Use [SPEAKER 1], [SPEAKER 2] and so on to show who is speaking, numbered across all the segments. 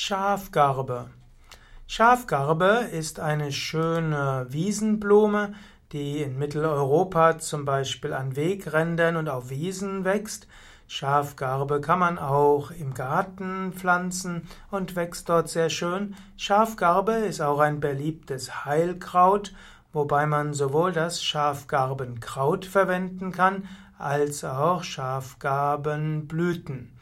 [SPEAKER 1] Schafgarbe. Schafgarbe ist eine schöne Wiesenblume, die in Mitteleuropa zum Beispiel an Wegrändern und auf Wiesen wächst. Schafgarbe kann man auch im Garten pflanzen und wächst dort sehr schön. Schafgarbe ist auch ein beliebtes Heilkraut, wobei man sowohl das Schafgarbenkraut verwenden kann, als auch Schafgarbenblüten.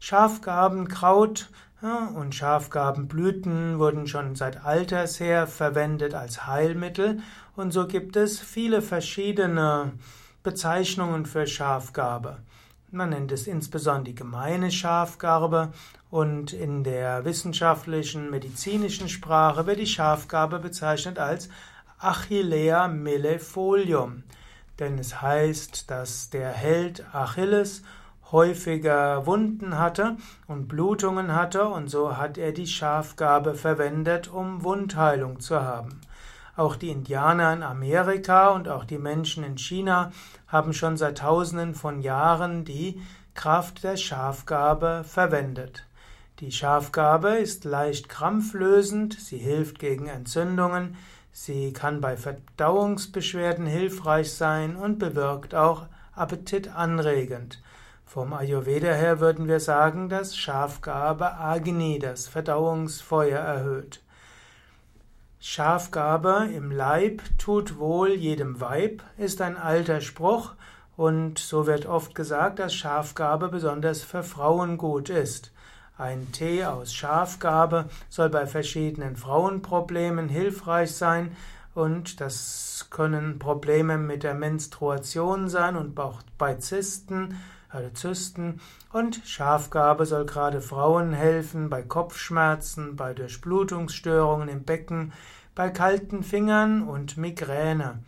[SPEAKER 1] Schafgarbenkraut und Schafgarbenblüten wurden schon seit alters her verwendet als Heilmittel. Und so gibt es viele verschiedene Bezeichnungen für Schafgarbe. Man nennt es insbesondere die gemeine Schafgarbe. Und in der wissenschaftlichen medizinischen Sprache wird die Schafgarbe bezeichnet als Achillea millefolium, denn es heißt, dass der Held Achilles häufiger Wunden hatte und Blutungen hatte, und so hat er die Schafgabe verwendet, um Wundheilung zu haben. Auch die Indianer in Amerika und auch die Menschen in China haben schon seit tausenden von Jahren die Kraft der Schafgabe verwendet. Die Schafgabe ist leicht krampflösend, sie hilft gegen Entzündungen, sie kann bei Verdauungsbeschwerden hilfreich sein und bewirkt auch Appetit anregend. Vom Ayurveda her würden wir sagen, dass Schafgabe Agni, das Verdauungsfeuer, erhöht. Schafgabe im Leib tut wohl jedem Weib, ist ein alter Spruch, und so wird oft gesagt, dass Schafgabe besonders für Frauen gut ist. Ein Tee aus Schafgabe soll bei verschiedenen Frauenproblemen hilfreich sein, und das können Probleme mit der Menstruation sein und auch bei Zysten alle Zysten und Schafgabe soll gerade Frauen helfen bei Kopfschmerzen, bei Durchblutungsstörungen im Becken, bei kalten Fingern und Migräne.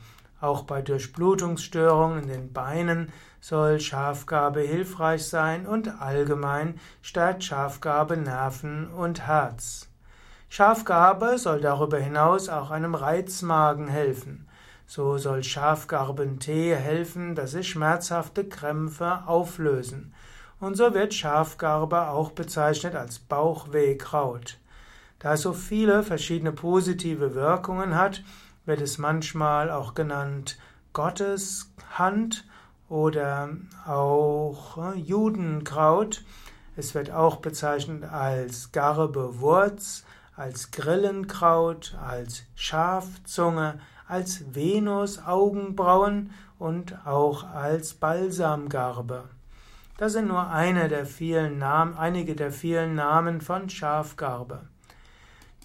[SPEAKER 1] Auch bei Durchblutungsstörungen in den Beinen soll Schafgabe hilfreich sein und allgemein stärkt Schafgabe Nerven und Herz. Schafgabe soll darüber hinaus auch einem Reizmagen helfen. So soll Schafgarbentee helfen, dass sich schmerzhafte Krämpfe auflösen. Und so wird Schafgarbe auch bezeichnet als Bauchwehkraut. Da es so viele verschiedene positive Wirkungen hat, wird es manchmal auch genannt Gottes Hand oder auch äh, Judenkraut. Es wird auch bezeichnet als Garbewurz, als Grillenkraut, als Schafzunge, als Venus-Augenbrauen und auch als Balsamgarbe. Das sind nur eine der vielen Namen, einige der vielen Namen von Schafgarbe.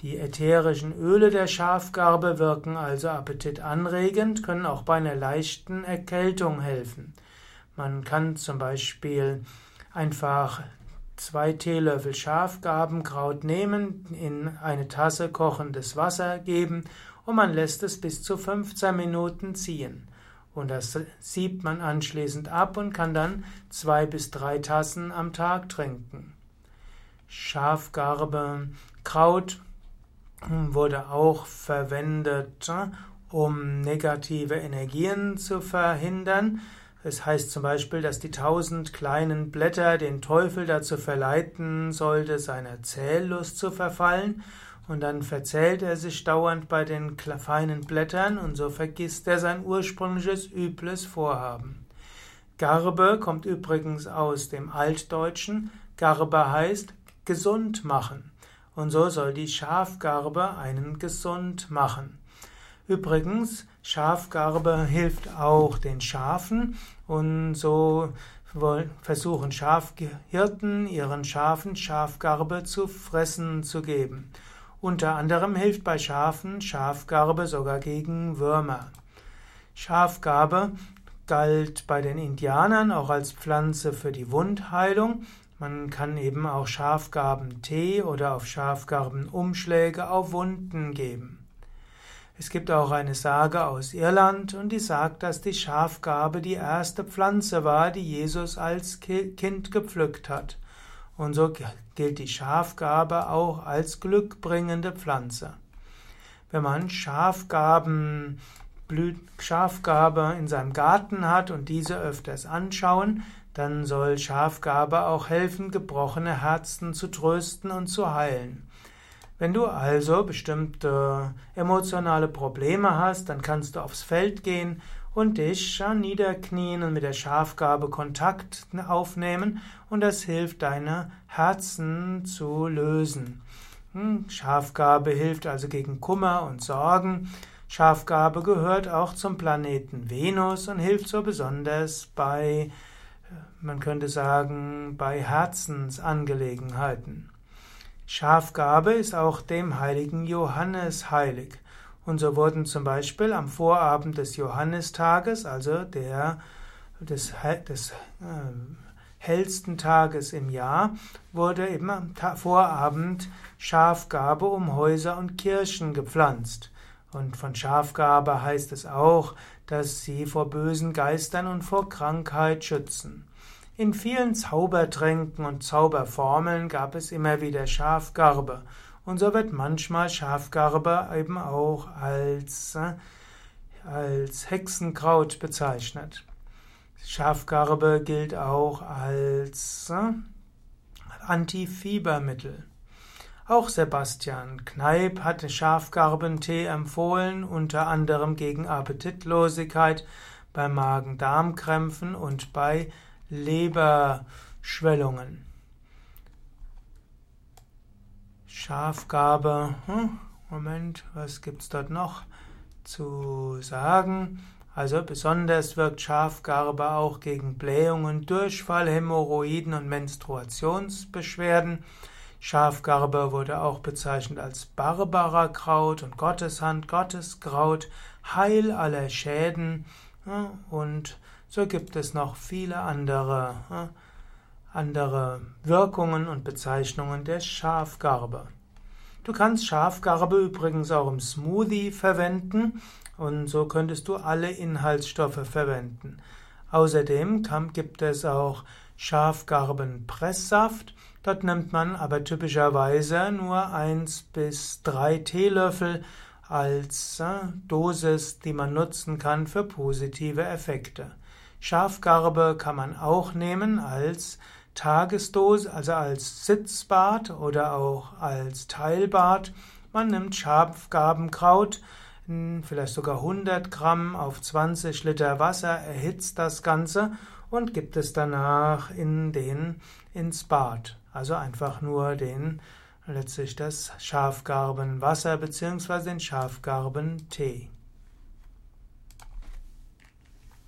[SPEAKER 1] Die ätherischen Öle der Schafgarbe wirken also appetitanregend, können auch bei einer leichten Erkältung helfen. Man kann zum Beispiel einfach zwei Teelöffel Schafgarbenkraut nehmen, in eine Tasse kochendes Wasser geben und man lässt es bis zu 15 Minuten ziehen. Und das siebt man anschließend ab und kann dann zwei bis drei Tassen am Tag trinken. Schafgarbe, Kraut wurde auch verwendet, um negative Energien zu verhindern. Es heißt zum Beispiel, dass die tausend kleinen Blätter den Teufel dazu verleiten sollte, seiner Zähllust zu verfallen und dann verzählt er sich dauernd bei den feinen Blättern und so vergisst er sein ursprüngliches übles Vorhaben. Garbe kommt übrigens aus dem Altdeutschen. Garbe heißt gesund machen. Und so soll die Schafgarbe einen gesund machen. Übrigens, Schafgarbe hilft auch den Schafen und so versuchen Schafhirten ihren Schafen Schafgarbe zu fressen zu geben. Unter anderem hilft bei Schafen Schafgarbe sogar gegen Würmer. Schafgarbe galt bei den Indianern auch als Pflanze für die Wundheilung. Man kann eben auch Schafgarbentee oder auf Schafgarbenumschläge auf Wunden geben. Es gibt auch eine Sage aus Irland und die sagt, dass die Schafgarbe die erste Pflanze war, die Jesus als Kind gepflückt hat. Und so gilt die Schafgabe auch als glückbringende Pflanze. Wenn man Schafgaben, Schafgabe in seinem Garten hat und diese öfters anschauen, dann soll Schafgarbe auch helfen, gebrochene Herzen zu trösten und zu heilen. Wenn du also bestimmte emotionale Probleme hast, dann kannst du aufs Feld gehen und dich niederknien und mit der Schafgabe Kontakt aufnehmen und das hilft deine Herzen zu lösen. Hm, Schafgabe hilft also gegen Kummer und Sorgen. Schafgabe gehört auch zum Planeten Venus und hilft so besonders bei, man könnte sagen, bei Herzensangelegenheiten. Schafgabe ist auch dem heiligen Johannes heilig. Und so wurden zum Beispiel am Vorabend des Johannistages, also der, des, des äh, hellsten Tages im Jahr, wurde eben am Vorabend Schafgabe um Häuser und Kirchen gepflanzt. Und von Schafgabe heißt es auch, dass sie vor bösen Geistern und vor Krankheit schützen. In vielen Zaubertränken und Zauberformeln gab es immer wieder Schafgarbe. Und so wird manchmal Schafgarbe eben auch als, äh, als Hexenkraut bezeichnet. Schafgarbe gilt auch als äh, Antifiebermittel. Auch Sebastian Kneip hatte Schafgarbentee empfohlen, unter anderem gegen Appetitlosigkeit, bei Magen-Darm-Krämpfen und bei Leberschwellungen. Schafgabe, hm, Moment, was gibt's dort noch zu sagen? Also besonders wirkt Schafgarbe auch gegen Blähungen, Durchfall, Hämorrhoiden und Menstruationsbeschwerden. Schafgarbe wurde auch bezeichnet als Barbarakraut und Gotteshand, Gotteskraut, Heil aller Schäden ja, und so gibt es noch viele andere, andere Wirkungen und Bezeichnungen der Schafgarbe. Du kannst Schafgarbe übrigens auch im Smoothie verwenden und so könntest du alle Inhaltsstoffe verwenden. Außerdem gibt es auch Schafgarbenpresssaft. Dort nimmt man aber typischerweise nur eins bis drei Teelöffel als äh, Dosis, die man nutzen kann für positive Effekte. Schafgarbe kann man auch nehmen als Tagesdose, also als Sitzbad oder auch als Teilbad. Man nimmt Schafgarbenkraut, vielleicht sogar 100 Gramm auf 20 Liter Wasser, erhitzt das Ganze und gibt es danach in den, ins Bad. Also einfach nur den, letztlich das Schafgarbenwasser bzw. den Schafgarbentee.